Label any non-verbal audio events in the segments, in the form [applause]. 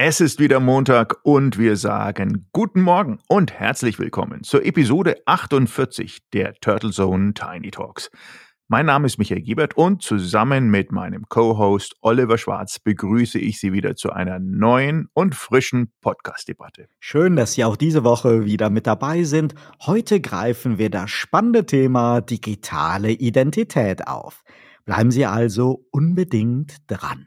Es ist wieder Montag und wir sagen guten Morgen und herzlich willkommen zur Episode 48 der Turtle Zone Tiny Talks. Mein Name ist Michael Giebert und zusammen mit meinem Co-Host Oliver Schwarz begrüße ich Sie wieder zu einer neuen und frischen Podcast-Debatte. Schön, dass Sie auch diese Woche wieder mit dabei sind. Heute greifen wir das spannende Thema digitale Identität auf. Bleiben Sie also unbedingt dran.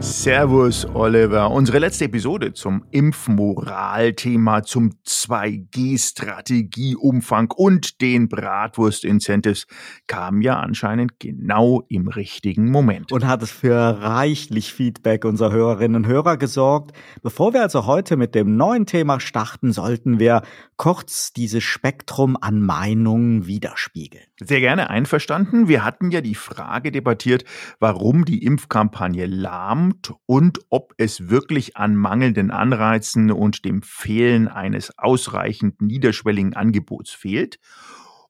Servus, Oliver. Unsere letzte Episode zum Impfmoralthema, zum 2G-Strategieumfang und den Bratwurst-Incentives kam ja anscheinend genau im richtigen Moment. Und hat es für reichlich Feedback unserer Hörerinnen und Hörer gesorgt. Bevor wir also heute mit dem neuen Thema starten, sollten wir kurz dieses Spektrum an Meinungen widerspiegeln. Sehr gerne einverstanden. Wir hatten ja die Frage debattiert, warum die Impfkampagne lahmt und ob es wirklich an mangelnden Anreizen und dem Fehlen eines ausreichend niederschwelligen Angebots fehlt.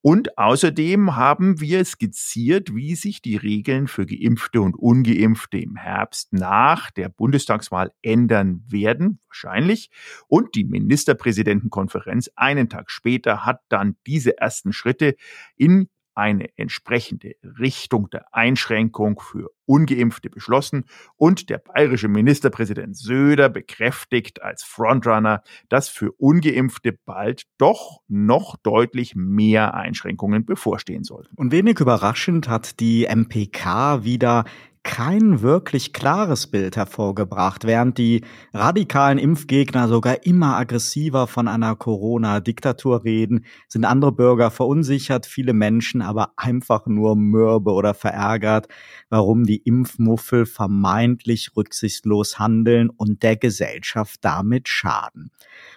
Und außerdem haben wir skizziert, wie sich die Regeln für Geimpfte und Ungeimpfte im Herbst nach der Bundestagswahl ändern werden, wahrscheinlich. Und die Ministerpräsidentenkonferenz einen Tag später hat dann diese ersten Schritte in eine entsprechende Richtung der Einschränkung für ungeimpfte beschlossen und der bayerische Ministerpräsident Söder bekräftigt als Frontrunner, dass für ungeimpfte bald doch noch deutlich mehr Einschränkungen bevorstehen sollten. Und wenig überraschend hat die MPK wieder kein wirklich klares Bild hervorgebracht, während die radikalen Impfgegner sogar immer aggressiver von einer Corona-Diktatur reden, sind andere Bürger verunsichert, viele Menschen aber einfach nur mürbe oder verärgert, warum die Impfmuffel vermeintlich rücksichtslos handeln und der Gesellschaft damit schaden.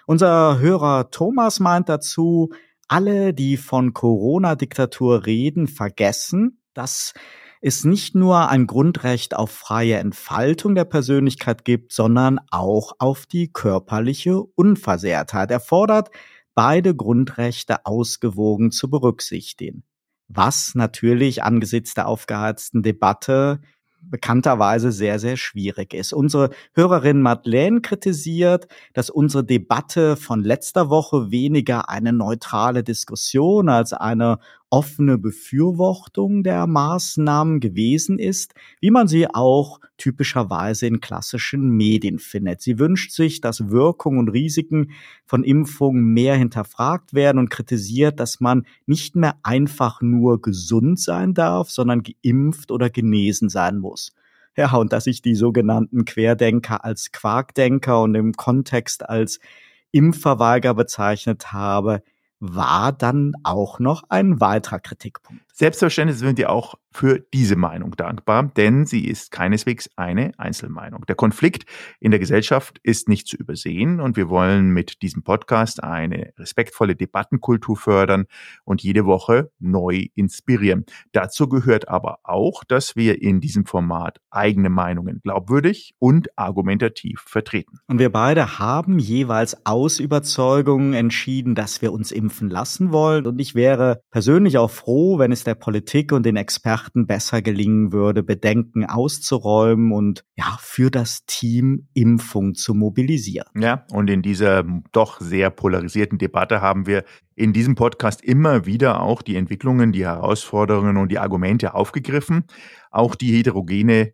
Unser Hörer Thomas meint dazu, alle, die von Corona-Diktatur reden, vergessen, dass es nicht nur ein Grundrecht auf freie Entfaltung der Persönlichkeit gibt, sondern auch auf die körperliche Unversehrtheit. Er fordert, beide Grundrechte ausgewogen zu berücksichtigen. Was natürlich angesichts der aufgeheizten Debatte bekannterweise sehr, sehr schwierig ist. Unsere Hörerin Madeleine kritisiert, dass unsere Debatte von letzter Woche weniger eine neutrale Diskussion als eine offene Befürwortung der Maßnahmen gewesen ist, wie man sie auch typischerweise in klassischen Medien findet. Sie wünscht sich, dass Wirkung und Risiken von Impfungen mehr hinterfragt werden und kritisiert, dass man nicht mehr einfach nur gesund sein darf, sondern geimpft oder genesen sein muss. Ja, und dass ich die sogenannten Querdenker als Quarkdenker und im Kontext als Impfverweiger bezeichnet habe, war dann auch noch ein weiterer Kritikpunkt. Selbstverständlich sind wir auch für diese Meinung dankbar, denn sie ist keineswegs eine Einzelmeinung. Der Konflikt in der Gesellschaft ist nicht zu übersehen und wir wollen mit diesem Podcast eine respektvolle Debattenkultur fördern und jede Woche neu inspirieren. Dazu gehört aber auch, dass wir in diesem Format eigene Meinungen glaubwürdig und argumentativ vertreten. Und wir beide haben jeweils aus Überzeugung entschieden, dass wir uns impfen lassen wollen und ich wäre persönlich auch froh, wenn es der Politik und den Experten besser gelingen würde, Bedenken auszuräumen und ja, für das Team Impfung zu mobilisieren. Ja, und in dieser doch sehr polarisierten Debatte haben wir in diesem Podcast immer wieder auch die Entwicklungen, die Herausforderungen und die Argumente aufgegriffen, auch die heterogene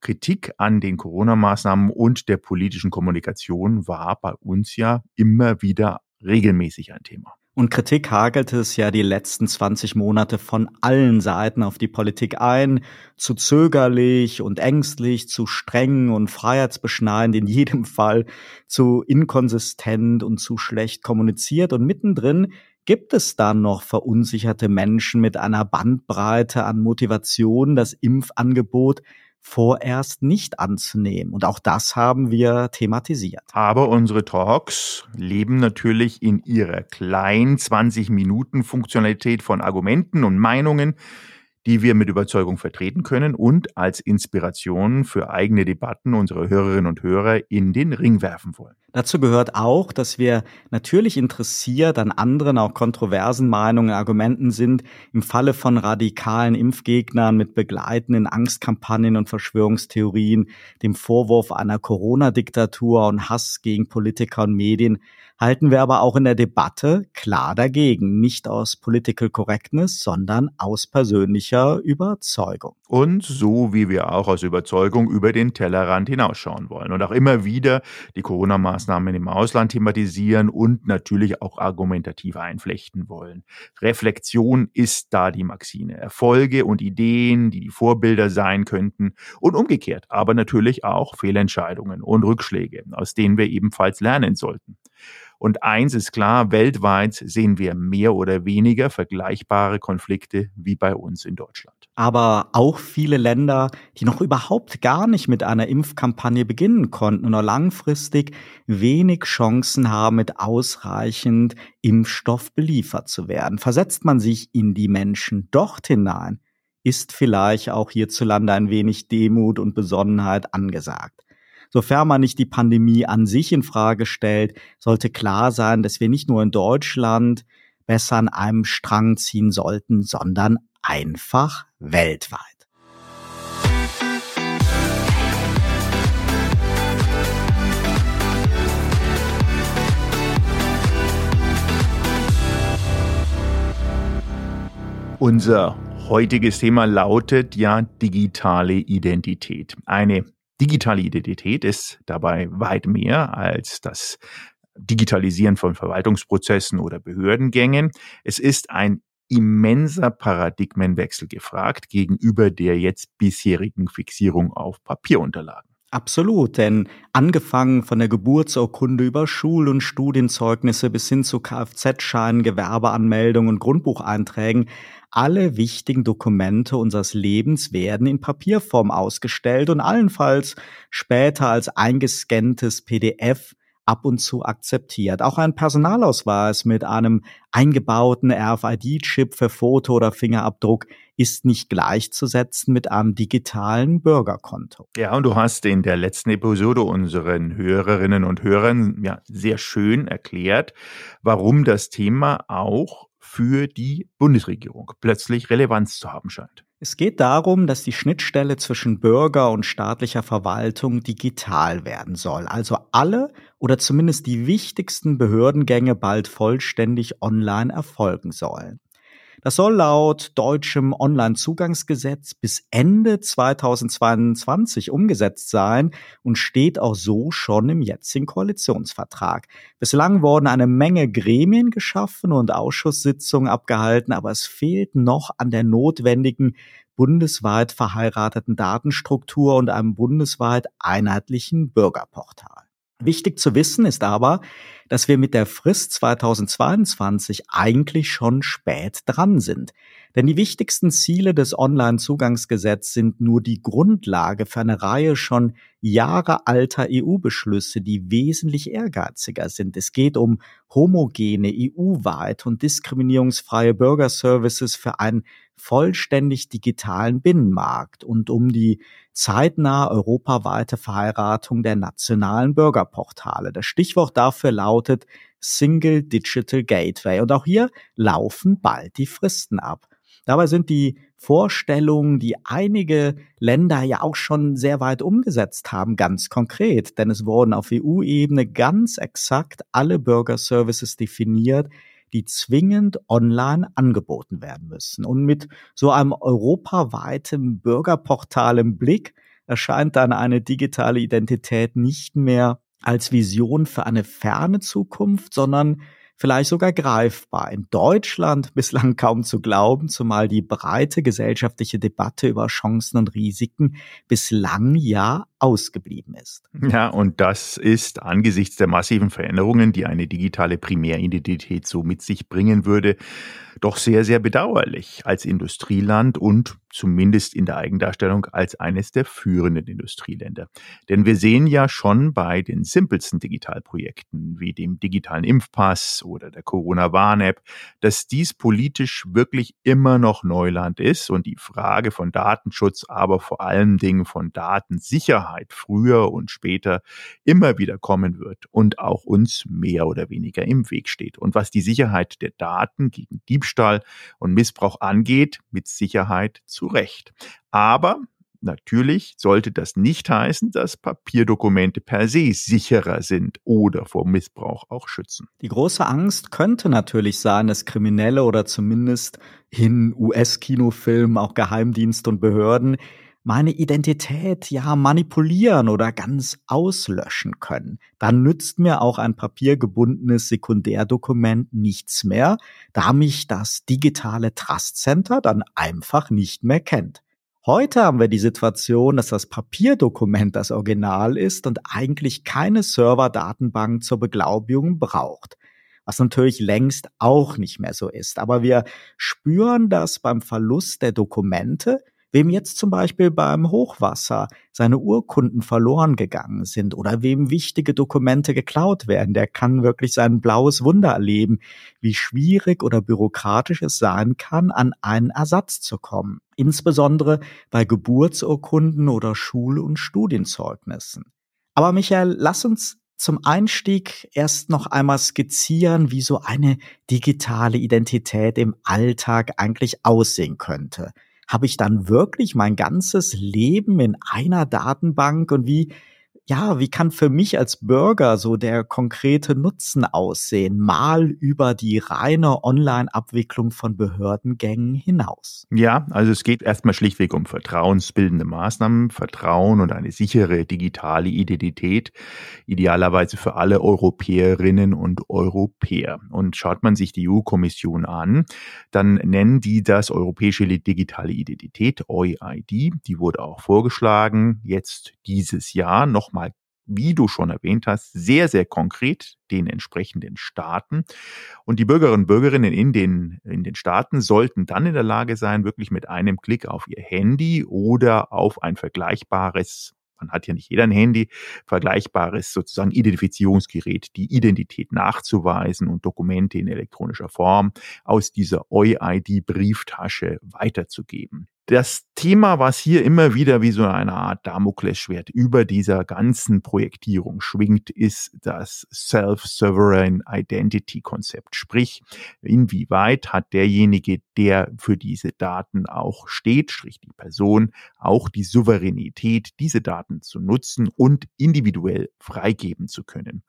Kritik an den Corona-Maßnahmen und der politischen Kommunikation war bei uns ja immer wieder regelmäßig ein Thema. Und Kritik hagelte es ja die letzten 20 Monate von allen Seiten auf die Politik ein, zu zögerlich und ängstlich, zu streng und freiheitsbeschneidend in jedem Fall, zu inkonsistent und zu schlecht kommuniziert. Und mittendrin gibt es dann noch verunsicherte Menschen mit einer Bandbreite an Motivation, das Impfangebot vorerst nicht anzunehmen. Und auch das haben wir thematisiert. Aber unsere Talks leben natürlich in ihrer kleinen 20 Minuten Funktionalität von Argumenten und Meinungen, die wir mit Überzeugung vertreten können und als Inspiration für eigene Debatten unserer Hörerinnen und Hörer in den Ring werfen wollen. Dazu gehört auch, dass wir natürlich interessiert an anderen, auch kontroversen Meinungen, Argumenten sind, im Falle von radikalen Impfgegnern mit begleitenden Angstkampagnen und Verschwörungstheorien, dem Vorwurf einer Corona-Diktatur und Hass gegen Politiker und Medien, halten wir aber auch in der Debatte klar dagegen, nicht aus Political Correctness, sondern aus persönlicher Überzeugung. Und so wie wir auch aus Überzeugung über den Tellerrand hinausschauen wollen und auch immer wieder die Corona-Maßnahmen im Ausland thematisieren und natürlich auch argumentativ einflechten wollen. Reflexion ist da die Maxine. Erfolge und Ideen, die die Vorbilder sein könnten und umgekehrt, aber natürlich auch Fehlentscheidungen und Rückschläge, aus denen wir ebenfalls lernen sollten. Und eins ist klar, weltweit sehen wir mehr oder weniger vergleichbare Konflikte wie bei uns in Deutschland. Aber auch viele Länder, die noch überhaupt gar nicht mit einer Impfkampagne beginnen konnten und langfristig wenig Chancen haben, mit ausreichend Impfstoff beliefert zu werden. Versetzt man sich in die Menschen dort hinein, ist vielleicht auch hierzulande ein wenig Demut und Besonnenheit angesagt. Sofern man nicht die Pandemie an sich in Frage stellt, sollte klar sein, dass wir nicht nur in Deutschland besser an einem Strang ziehen sollten, sondern einfach weltweit. Unser heutiges Thema lautet ja digitale Identität. Eine Digitale Identität ist dabei weit mehr als das Digitalisieren von Verwaltungsprozessen oder Behördengängen. Es ist ein immenser Paradigmenwechsel gefragt gegenüber der jetzt bisherigen Fixierung auf Papierunterlagen. Absolut, denn angefangen von der Geburtsurkunde über Schul- und Studienzeugnisse bis hin zu Kfz-Scheinen, Gewerbeanmeldungen und Grundbucheinträgen alle wichtigen Dokumente unseres Lebens werden in Papierform ausgestellt und allenfalls später als eingescanntes PDF ab und zu akzeptiert. Auch ein Personalausweis mit einem eingebauten RFID-Chip für Foto oder Fingerabdruck ist nicht gleichzusetzen mit einem digitalen Bürgerkonto. Ja, und du hast in der letzten Episode unseren Hörerinnen und Hörern ja sehr schön erklärt, warum das Thema auch für die Bundesregierung plötzlich Relevanz zu haben scheint. Es geht darum, dass die Schnittstelle zwischen Bürger und staatlicher Verwaltung digital werden soll, also alle oder zumindest die wichtigsten Behördengänge bald vollständig online erfolgen sollen. Das soll laut deutschem Onlinezugangsgesetz bis Ende 2022 umgesetzt sein und steht auch so schon im jetzigen Koalitionsvertrag. Bislang wurden eine Menge Gremien geschaffen und Ausschusssitzungen abgehalten, aber es fehlt noch an der notwendigen bundesweit verheirateten Datenstruktur und einem bundesweit einheitlichen Bürgerportal. Wichtig zu wissen ist aber, dass wir mit der Frist 2022 eigentlich schon spät dran sind. Denn die wichtigsten Ziele des Online-Zugangsgesetzes sind nur die Grundlage für eine Reihe schon Jahre alter EU-Beschlüsse, die wesentlich ehrgeiziger sind. Es geht um homogene, EU-weit und diskriminierungsfreie Bürgerservices für einen vollständig digitalen Binnenmarkt und um die zeitnah europaweite Verheiratung der nationalen Bürgerportale. Das Stichwort dafür lautet Single Digital Gateway. Und auch hier laufen bald die Fristen ab. Dabei sind die Vorstellungen, die einige Länder ja auch schon sehr weit umgesetzt haben, ganz konkret. Denn es wurden auf EU-Ebene ganz exakt alle Bürgerservices definiert, die zwingend online angeboten werden müssen. Und mit so einem europaweiten Bürgerportal im Blick erscheint dann eine digitale Identität nicht mehr als Vision für eine ferne Zukunft, sondern vielleicht sogar greifbar. In Deutschland bislang kaum zu glauben, zumal die breite gesellschaftliche Debatte über Chancen und Risiken bislang ja ausgeblieben ist. Ja, und das ist angesichts der massiven Veränderungen, die eine digitale Primäridentität so mit sich bringen würde, doch sehr, sehr bedauerlich als Industrieland und zumindest in der Eigendarstellung als eines der führenden Industrieländer. Denn wir sehen ja schon bei den simpelsten Digitalprojekten wie dem digitalen Impfpass oder der Corona-Warn-App, dass dies politisch wirklich immer noch Neuland ist und die Frage von Datenschutz, aber vor allen Dingen von Datensicherheit früher und später immer wieder kommen wird und auch uns mehr oder weniger im Weg steht. Und was die Sicherheit der Daten gegen Diebstahl und Missbrauch angeht, mit Sicherheit zu Recht. Aber Natürlich sollte das nicht heißen, dass Papierdokumente per se sicherer sind oder vor Missbrauch auch schützen. Die große Angst könnte natürlich sein, dass Kriminelle oder zumindest in US-Kinofilmen auch Geheimdienste und Behörden meine Identität ja manipulieren oder ganz auslöschen können. Dann nützt mir auch ein papiergebundenes Sekundärdokument nichts mehr, da mich das digitale Trust Center dann einfach nicht mehr kennt. Heute haben wir die Situation, dass das Papierdokument das Original ist und eigentlich keine Serverdatenbank zur Beglaubigung braucht. Was natürlich längst auch nicht mehr so ist. Aber wir spüren das beim Verlust der Dokumente, Wem jetzt zum Beispiel beim Hochwasser seine Urkunden verloren gegangen sind oder wem wichtige Dokumente geklaut werden, der kann wirklich sein blaues Wunder erleben, wie schwierig oder bürokratisch es sein kann, an einen Ersatz zu kommen. Insbesondere bei Geburtsurkunden oder Schul- und Studienzeugnissen. Aber Michael, lass uns zum Einstieg erst noch einmal skizzieren, wie so eine digitale Identität im Alltag eigentlich aussehen könnte habe ich dann wirklich mein ganzes Leben in einer Datenbank? Und wie ja, wie kann für mich als Bürger so der konkrete Nutzen aussehen, mal über die reine Online-Abwicklung von Behördengängen hinaus? Ja, also es geht erstmal schlichtweg um vertrauensbildende Maßnahmen, Vertrauen und eine sichere digitale Identität, idealerweise für alle Europäerinnen und Europäer. Und schaut man sich die EU-Kommission an, dann nennen die das Europäische Digitale Identität, EUID. Die wurde auch vorgeschlagen, jetzt dieses Jahr nochmal wie du schon erwähnt hast, sehr, sehr konkret den entsprechenden Staaten. Und die Bürgerinnen und Bürgerinnen in den, in den Staaten sollten dann in der Lage sein, wirklich mit einem Klick auf ihr Handy oder auf ein vergleichbares man hat ja nicht jeder ein Handy, vergleichbares sozusagen Identifizierungsgerät, die Identität nachzuweisen und Dokumente in elektronischer Form aus dieser OI-ID-Brieftasche weiterzugeben das Thema, was hier immer wieder wie so eine Art Damoklesschwert über dieser ganzen Projektierung schwingt, ist das Self-Sovereign Identity Konzept. Sprich, inwieweit hat derjenige, der für diese Daten auch steht, sprich die Person, auch die Souveränität, diese Daten zu nutzen und individuell freigeben zu können.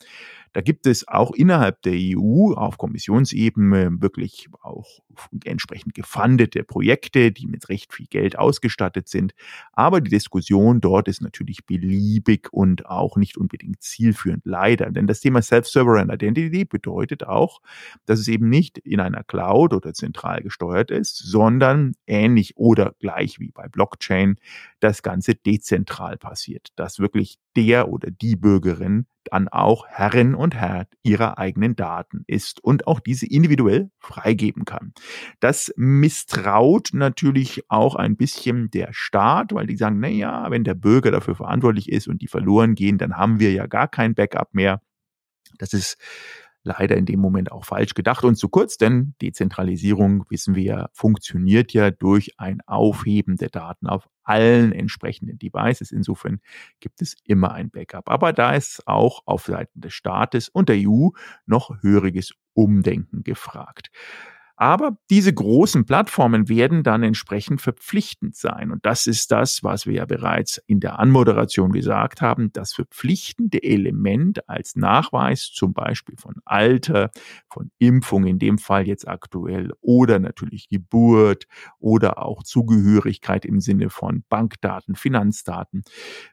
Da gibt es auch innerhalb der EU auf Kommissionsebene wirklich auch entsprechend gefundete Projekte, die mit recht viel Geld ausgestattet sind. Aber die Diskussion dort ist natürlich beliebig und auch nicht unbedingt zielführend, leider. Denn das Thema Self-Sovereign Identity bedeutet auch, dass es eben nicht in einer Cloud oder zentral gesteuert ist, sondern ähnlich oder gleich wie bei Blockchain das Ganze dezentral passiert, dass wirklich der oder die Bürgerin dann auch Herrin und Herr ihrer eigenen Daten ist und auch diese individuell freigeben kann. Das misstraut natürlich auch ein bisschen der Staat, weil die sagen, na ja, wenn der Bürger dafür verantwortlich ist und die verloren gehen, dann haben wir ja gar kein Backup mehr. Das ist leider in dem Moment auch falsch gedacht und zu kurz, denn Dezentralisierung, wissen wir ja, funktioniert ja durch ein Aufheben der Daten auf allen entsprechenden Devices. Insofern gibt es immer ein Backup. Aber da ist auch auf Seiten des Staates und der EU noch höriges Umdenken gefragt. Aber diese großen Plattformen werden dann entsprechend verpflichtend sein. Und das ist das, was wir ja bereits in der Anmoderation gesagt haben. Das verpflichtende Element als Nachweis zum Beispiel von Alter, von Impfung in dem Fall jetzt aktuell oder natürlich Geburt oder auch Zugehörigkeit im Sinne von Bankdaten, Finanzdaten,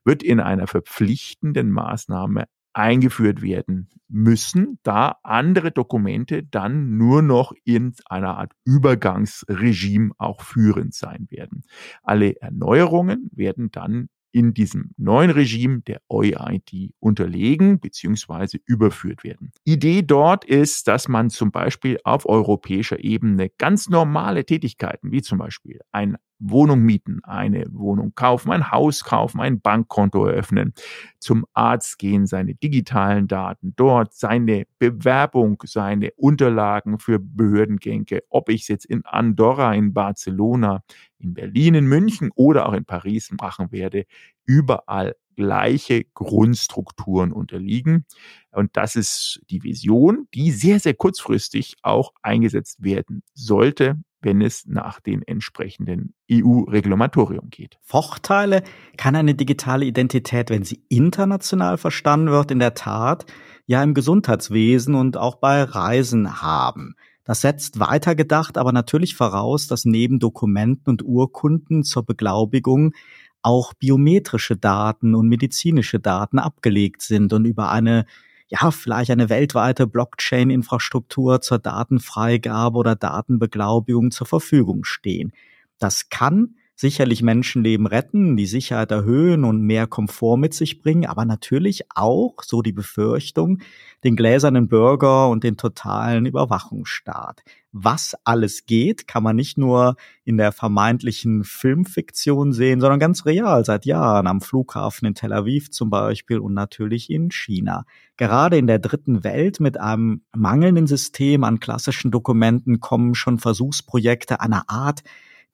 wird in einer verpflichtenden Maßnahme eingeführt werden müssen, da andere Dokumente dann nur noch in einer Art Übergangsregime auch führend sein werden. Alle Erneuerungen werden dann in diesem neuen Regime der OID unterlegen bzw. überführt werden. Idee dort ist, dass man zum Beispiel auf europäischer Ebene ganz normale Tätigkeiten wie zum Beispiel ein Wohnung mieten, eine Wohnung kaufen, ein Haus kaufen, ein Bankkonto eröffnen, zum Arzt gehen, seine digitalen Daten dort, seine Bewerbung, seine Unterlagen für Behördengänge, ob ich es jetzt in Andorra, in Barcelona, in Berlin, in München oder auch in Paris machen werde, überall gleiche Grundstrukturen unterliegen. Und das ist die Vision, die sehr, sehr kurzfristig auch eingesetzt werden sollte wenn es nach den entsprechenden EU-Regulatorium geht. Vorteile kann eine digitale Identität, wenn sie international verstanden wird, in der Tat ja im Gesundheitswesen und auch bei Reisen haben. Das setzt weitergedacht aber natürlich voraus, dass neben Dokumenten und Urkunden zur Beglaubigung auch biometrische Daten und medizinische Daten abgelegt sind und über eine ja, vielleicht eine weltweite Blockchain-Infrastruktur zur Datenfreigabe oder Datenbeglaubigung zur Verfügung stehen. Das kann sicherlich Menschenleben retten, die Sicherheit erhöhen und mehr Komfort mit sich bringen, aber natürlich auch, so die Befürchtung, den gläsernen Bürger und den totalen Überwachungsstaat. Was alles geht, kann man nicht nur in der vermeintlichen Filmfiktion sehen, sondern ganz real seit Jahren am Flughafen in Tel Aviv zum Beispiel und natürlich in China. Gerade in der dritten Welt mit einem mangelnden System an klassischen Dokumenten kommen schon Versuchsprojekte einer Art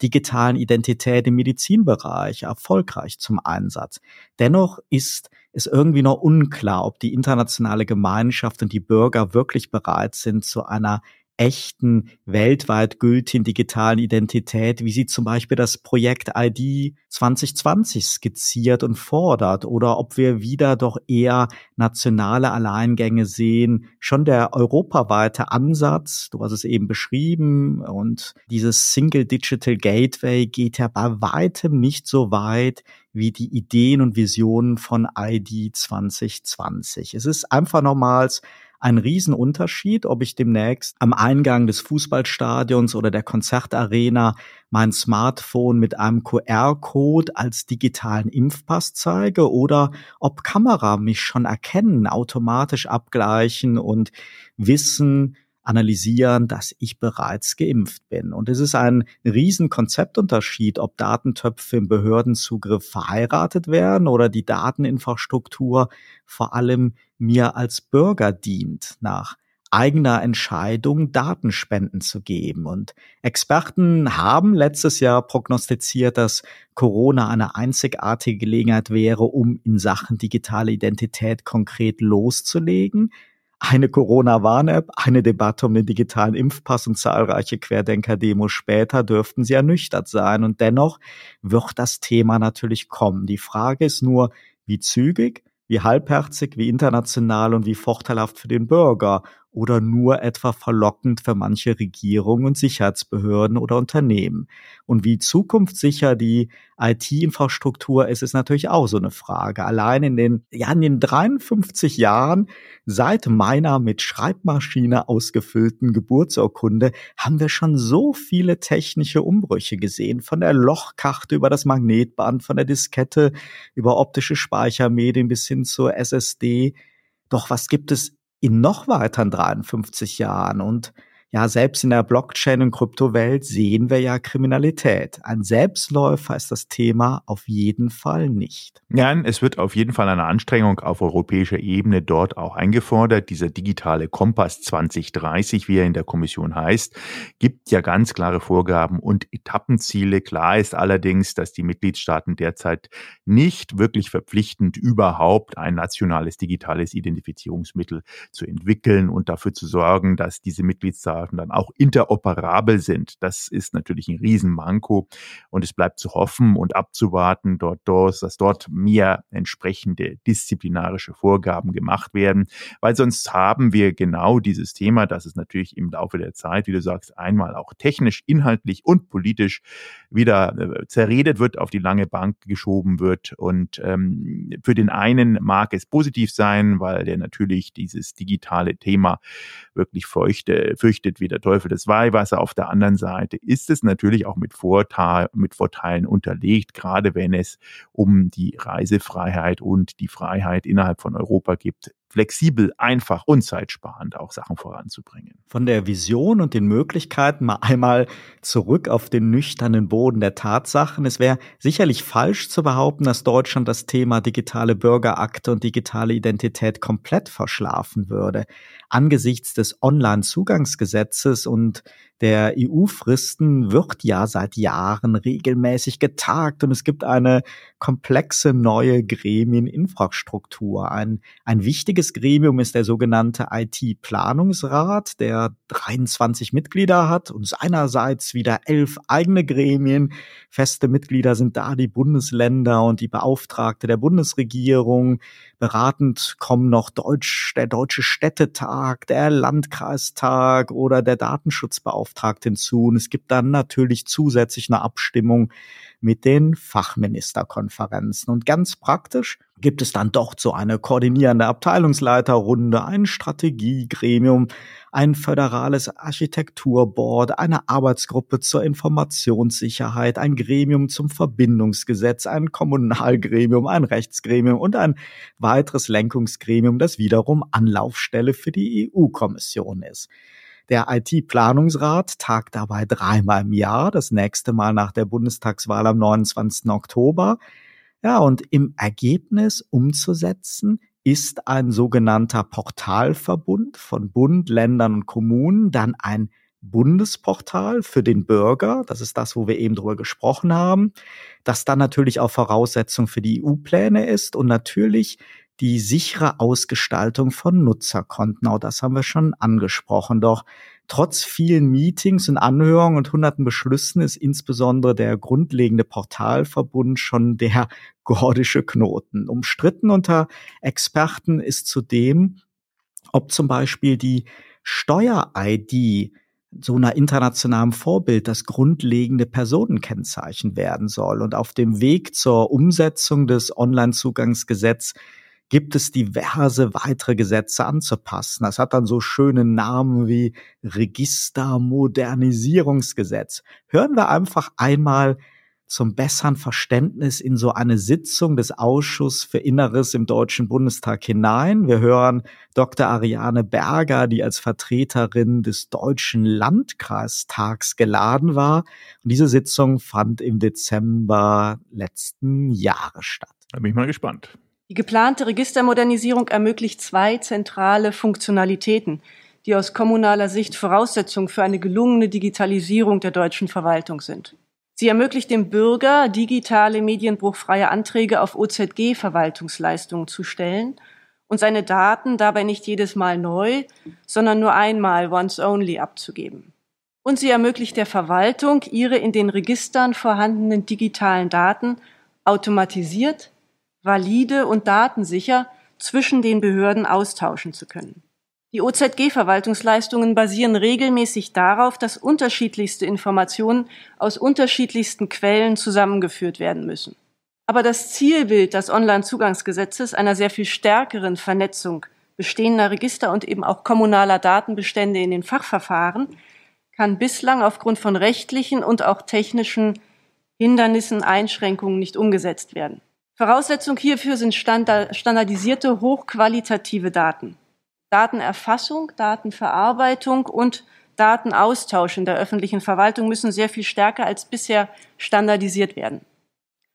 digitalen Identität im Medizinbereich erfolgreich zum Einsatz. Dennoch ist es irgendwie noch unklar, ob die internationale Gemeinschaft und die Bürger wirklich bereit sind, zu einer echten, weltweit gültigen digitalen Identität, wie sie zum Beispiel das Projekt ID 2020 skizziert und fordert, oder ob wir wieder doch eher nationale Alleingänge sehen. Schon der europaweite Ansatz, du hast es eben beschrieben, und dieses Single Digital Gateway geht ja bei weitem nicht so weit wie die Ideen und Visionen von ID 2020. Es ist einfach nochmals ein Riesenunterschied, ob ich demnächst am Eingang des Fußballstadions oder der Konzertarena mein Smartphone mit einem QR-Code als digitalen Impfpass zeige oder ob Kamera mich schon erkennen, automatisch abgleichen und wissen, analysieren, dass ich bereits geimpft bin. Und es ist ein riesen Konzeptunterschied, ob Datentöpfe im Behördenzugriff verheiratet werden oder die Dateninfrastruktur vor allem mir als Bürger dient, nach eigener Entscheidung Datenspenden zu geben. Und Experten haben letztes Jahr prognostiziert, dass Corona eine einzigartige Gelegenheit wäre, um in Sachen digitale Identität konkret loszulegen eine Corona-Warn-App, eine Debatte um den digitalen Impfpass und zahlreiche Querdenker-Demos später dürften sie ernüchtert sein. Und dennoch wird das Thema natürlich kommen. Die Frage ist nur, wie zügig, wie halbherzig, wie international und wie vorteilhaft für den Bürger oder nur etwa verlockend für manche Regierungen und Sicherheitsbehörden oder Unternehmen. Und wie zukunftssicher die IT-Infrastruktur ist, ist natürlich auch so eine Frage. Allein in den, ja, in den 53 Jahren seit meiner mit Schreibmaschine ausgefüllten Geburtsurkunde haben wir schon so viele technische Umbrüche gesehen. Von der Lochkarte über das Magnetband, von der Diskette über optische Speichermedien bis hin zur SSD. Doch was gibt es in noch weiteren 53 Jahren. Und ja, selbst in der Blockchain- und Kryptowelt sehen wir ja Kriminalität. Ein Selbstläufer ist das Thema auf jeden Fall nicht. Ja, es wird auf jeden Fall eine Anstrengung auf europäischer Ebene dort auch eingefordert. Dieser digitale Kompass 2030, wie er in der Kommission heißt, gibt ja ganz klare Vorgaben und Etappenziele. Klar ist allerdings, dass die Mitgliedstaaten derzeit nicht wirklich verpflichtend überhaupt ein nationales digitales Identifizierungsmittel zu entwickeln und dafür zu sorgen, dass diese Mitgliedstaaten Flughafen dann auch interoperabel sind. Das ist natürlich ein Riesenmanko und es bleibt zu hoffen und abzuwarten, dort, dort, dass dort mehr entsprechende disziplinarische Vorgaben gemacht werden, weil sonst haben wir genau dieses Thema, dass es natürlich im Laufe der Zeit, wie du sagst, einmal auch technisch, inhaltlich und politisch wieder äh, zerredet wird, auf die lange Bank geschoben wird. Und ähm, für den einen mag es positiv sein, weil der natürlich dieses digitale Thema wirklich feuchte, fürchtet wie der Teufel das Weihwasser. Auf der anderen Seite ist es natürlich auch mit, Vorteil, mit Vorteilen unterlegt, gerade wenn es um die Reisefreiheit und die Freiheit innerhalb von Europa gibt, flexibel, einfach und zeitsparend auch Sachen voranzubringen. Von der Vision und den Möglichkeiten mal einmal zurück auf den nüchternen Boden der Tatsachen. Es wäre sicherlich falsch zu behaupten, dass Deutschland das Thema digitale Bürgerakte und digitale Identität komplett verschlafen würde angesichts des Online-Zugangsgesetzes und der EU-Fristen wird ja seit Jahren regelmäßig getagt und es gibt eine komplexe neue Gremieninfrastruktur. Ein, ein wichtiges Gremium ist der sogenannte IT-Planungsrat, der 23 Mitglieder hat und seinerseits wieder elf eigene Gremien. Feste Mitglieder sind da die Bundesländer und die Beauftragte der Bundesregierung. Beratend kommen noch Deutsch, der Deutsche Städtetag, der Landkreistag oder der Datenschutzbeauftragte Beauftragte hinzu. Und es gibt dann natürlich zusätzlich eine Abstimmung mit den Fachministerkonferenzen. Und ganz praktisch gibt es dann dort so eine koordinierende Abteilungsleiterrunde, ein Strategiegremium, ein föderales Architekturboard, eine Arbeitsgruppe zur Informationssicherheit, ein Gremium zum Verbindungsgesetz, ein Kommunalgremium, ein Rechtsgremium und ein weiteres Lenkungsgremium, das wiederum Anlaufstelle für die EU-Kommission ist. Der IT-Planungsrat tagt dabei dreimal im Jahr, das nächste Mal nach der Bundestagswahl am 29. Oktober. Ja, und im Ergebnis umzusetzen ist ein sogenannter Portalverbund von Bund, Ländern und Kommunen, dann ein Bundesportal für den Bürger, das ist das, wo wir eben drüber gesprochen haben, das dann natürlich auch Voraussetzung für die EU-Pläne ist und natürlich die sichere Ausgestaltung von Nutzerkonten. Auch das haben wir schon angesprochen. Doch trotz vielen Meetings und Anhörungen und hunderten Beschlüssen ist insbesondere der grundlegende Portalverbund schon der [laughs] gordische Knoten. Umstritten unter Experten ist zudem, ob zum Beispiel die Steuer-ID so einer internationalen Vorbild das grundlegende Personenkennzeichen werden soll. Und auf dem Weg zur Umsetzung des Onlinezugangsgesetzes gibt es diverse weitere Gesetze anzupassen. Das hat dann so schöne Namen wie Registermodernisierungsgesetz. Hören wir einfach einmal zum besseren Verständnis in so eine Sitzung des Ausschusses für Inneres im Deutschen Bundestag hinein. Wir hören Dr. Ariane Berger, die als Vertreterin des Deutschen Landkreistags geladen war. Und diese Sitzung fand im Dezember letzten Jahres statt. Da bin ich mal gespannt. Die geplante Registermodernisierung ermöglicht zwei zentrale Funktionalitäten, die aus kommunaler Sicht Voraussetzung für eine gelungene Digitalisierung der deutschen Verwaltung sind. Sie ermöglicht dem Bürger, digitale medienbruchfreie Anträge auf OZG-Verwaltungsleistungen zu stellen und seine Daten dabei nicht jedes Mal neu, sondern nur einmal once only abzugeben. Und sie ermöglicht der Verwaltung, ihre in den Registern vorhandenen digitalen Daten automatisiert valide und datensicher zwischen den Behörden austauschen zu können. Die OZG-Verwaltungsleistungen basieren regelmäßig darauf, dass unterschiedlichste Informationen aus unterschiedlichsten Quellen zusammengeführt werden müssen. Aber das Zielbild des Onlinezugangsgesetzes einer sehr viel stärkeren Vernetzung bestehender Register und eben auch kommunaler Datenbestände in den Fachverfahren kann bislang aufgrund von rechtlichen und auch technischen Hindernissen, Einschränkungen nicht umgesetzt werden. Voraussetzung hierfür sind standardisierte, hochqualitative Daten. Datenerfassung, Datenverarbeitung und Datenaustausch in der öffentlichen Verwaltung müssen sehr viel stärker als bisher standardisiert werden.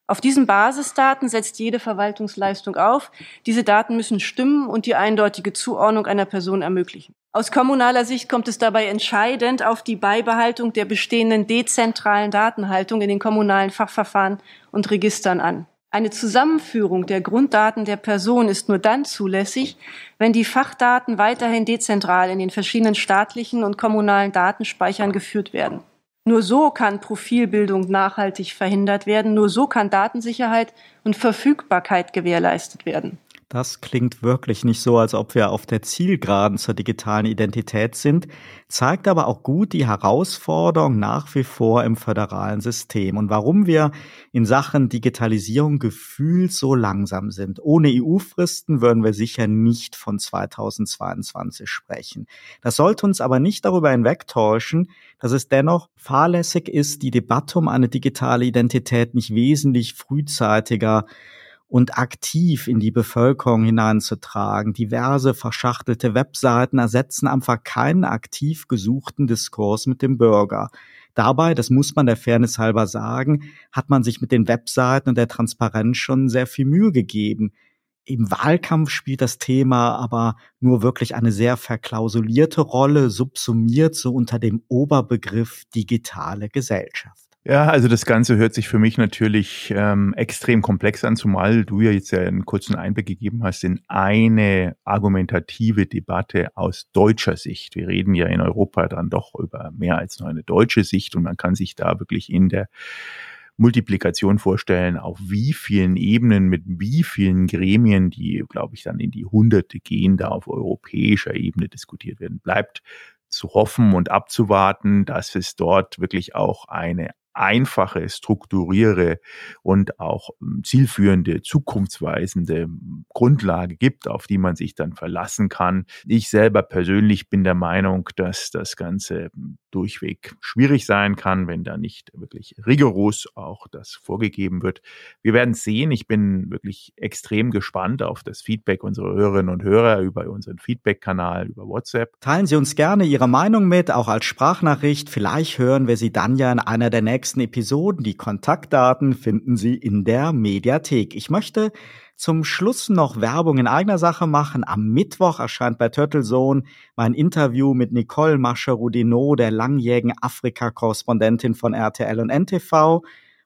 Auf diesen Basisdaten setzt jede Verwaltungsleistung auf. Diese Daten müssen stimmen und die eindeutige Zuordnung einer Person ermöglichen. Aus kommunaler Sicht kommt es dabei entscheidend auf die Beibehaltung der bestehenden dezentralen Datenhaltung in den kommunalen Fachverfahren und Registern an. Eine Zusammenführung der Grunddaten der Person ist nur dann zulässig, wenn die Fachdaten weiterhin dezentral in den verschiedenen staatlichen und kommunalen Datenspeichern geführt werden. Nur so kann Profilbildung nachhaltig verhindert werden, nur so kann Datensicherheit und Verfügbarkeit gewährleistet werden. Das klingt wirklich nicht so, als ob wir auf der Zielgeraden zur digitalen Identität sind, zeigt aber auch gut die Herausforderung nach wie vor im föderalen System und warum wir in Sachen Digitalisierung gefühlt so langsam sind. Ohne EU-Fristen würden wir sicher nicht von 2022 sprechen. Das sollte uns aber nicht darüber hinwegtäuschen, dass es dennoch fahrlässig ist, die Debatte um eine digitale Identität nicht wesentlich frühzeitiger und aktiv in die Bevölkerung hineinzutragen. Diverse verschachtelte Webseiten ersetzen einfach keinen aktiv gesuchten Diskurs mit dem Bürger. Dabei, das muss man der Fairness halber sagen, hat man sich mit den Webseiten und der Transparenz schon sehr viel Mühe gegeben. Im Wahlkampf spielt das Thema aber nur wirklich eine sehr verklausulierte Rolle, subsumiert so unter dem Oberbegriff digitale Gesellschaft. Ja, also das Ganze hört sich für mich natürlich ähm, extrem komplex an, zumal du ja jetzt ja einen kurzen Einblick gegeben hast in eine argumentative Debatte aus deutscher Sicht. Wir reden ja in Europa dann doch über mehr als nur eine deutsche Sicht und man kann sich da wirklich in der Multiplikation vorstellen, auf wie vielen Ebenen, mit wie vielen Gremien, die, glaube ich, dann in die Hunderte gehen, da auf europäischer Ebene diskutiert werden. Bleibt zu hoffen und abzuwarten, dass es dort wirklich auch eine einfache, strukturiere und auch ähm, zielführende, zukunftsweisende ähm, Grundlage gibt, auf die man sich dann verlassen kann. Ich selber persönlich bin der Meinung, dass das Ganze ähm, durchweg schwierig sein kann, wenn da nicht wirklich rigoros auch das vorgegeben wird. Wir werden sehen. Ich bin wirklich extrem gespannt auf das Feedback unserer Hörerinnen und Hörer über unseren Feedback-Kanal über WhatsApp. Teilen Sie uns gerne Ihre Meinung mit, auch als Sprachnachricht. Vielleicht hören wir Sie dann ja in einer der nächsten nächsten Episoden. Die Kontaktdaten finden Sie in der Mediathek. Ich möchte zum Schluss noch Werbung in eigener Sache machen. Am Mittwoch erscheint bei Turtle Zone mein Interview mit Nicole Mascherudino, der langjährigen Afrika-Korrespondentin von RTL und NTV.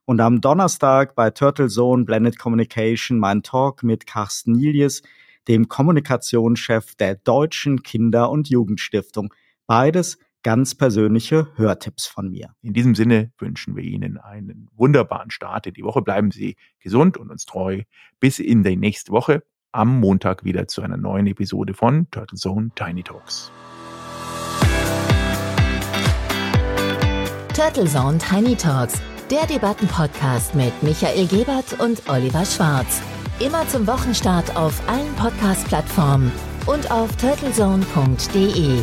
Und am Donnerstag bei Turtle Zone Blended Communication mein Talk mit Carsten Nilius, dem Kommunikationschef der Deutschen Kinder- und Jugendstiftung. Beides ganz persönliche Hörtipps von mir. In diesem Sinne wünschen wir Ihnen einen wunderbaren Start in die Woche. Bleiben Sie gesund und uns treu. Bis in die nächste Woche. Am Montag wieder zu einer neuen Episode von Turtle Zone Tiny Talks. Turtle Zone Tiny Talks, der Debattenpodcast mit Michael Gebert und Oliver Schwarz. Immer zum Wochenstart auf allen Podcast-Plattformen und auf turtlezone.de.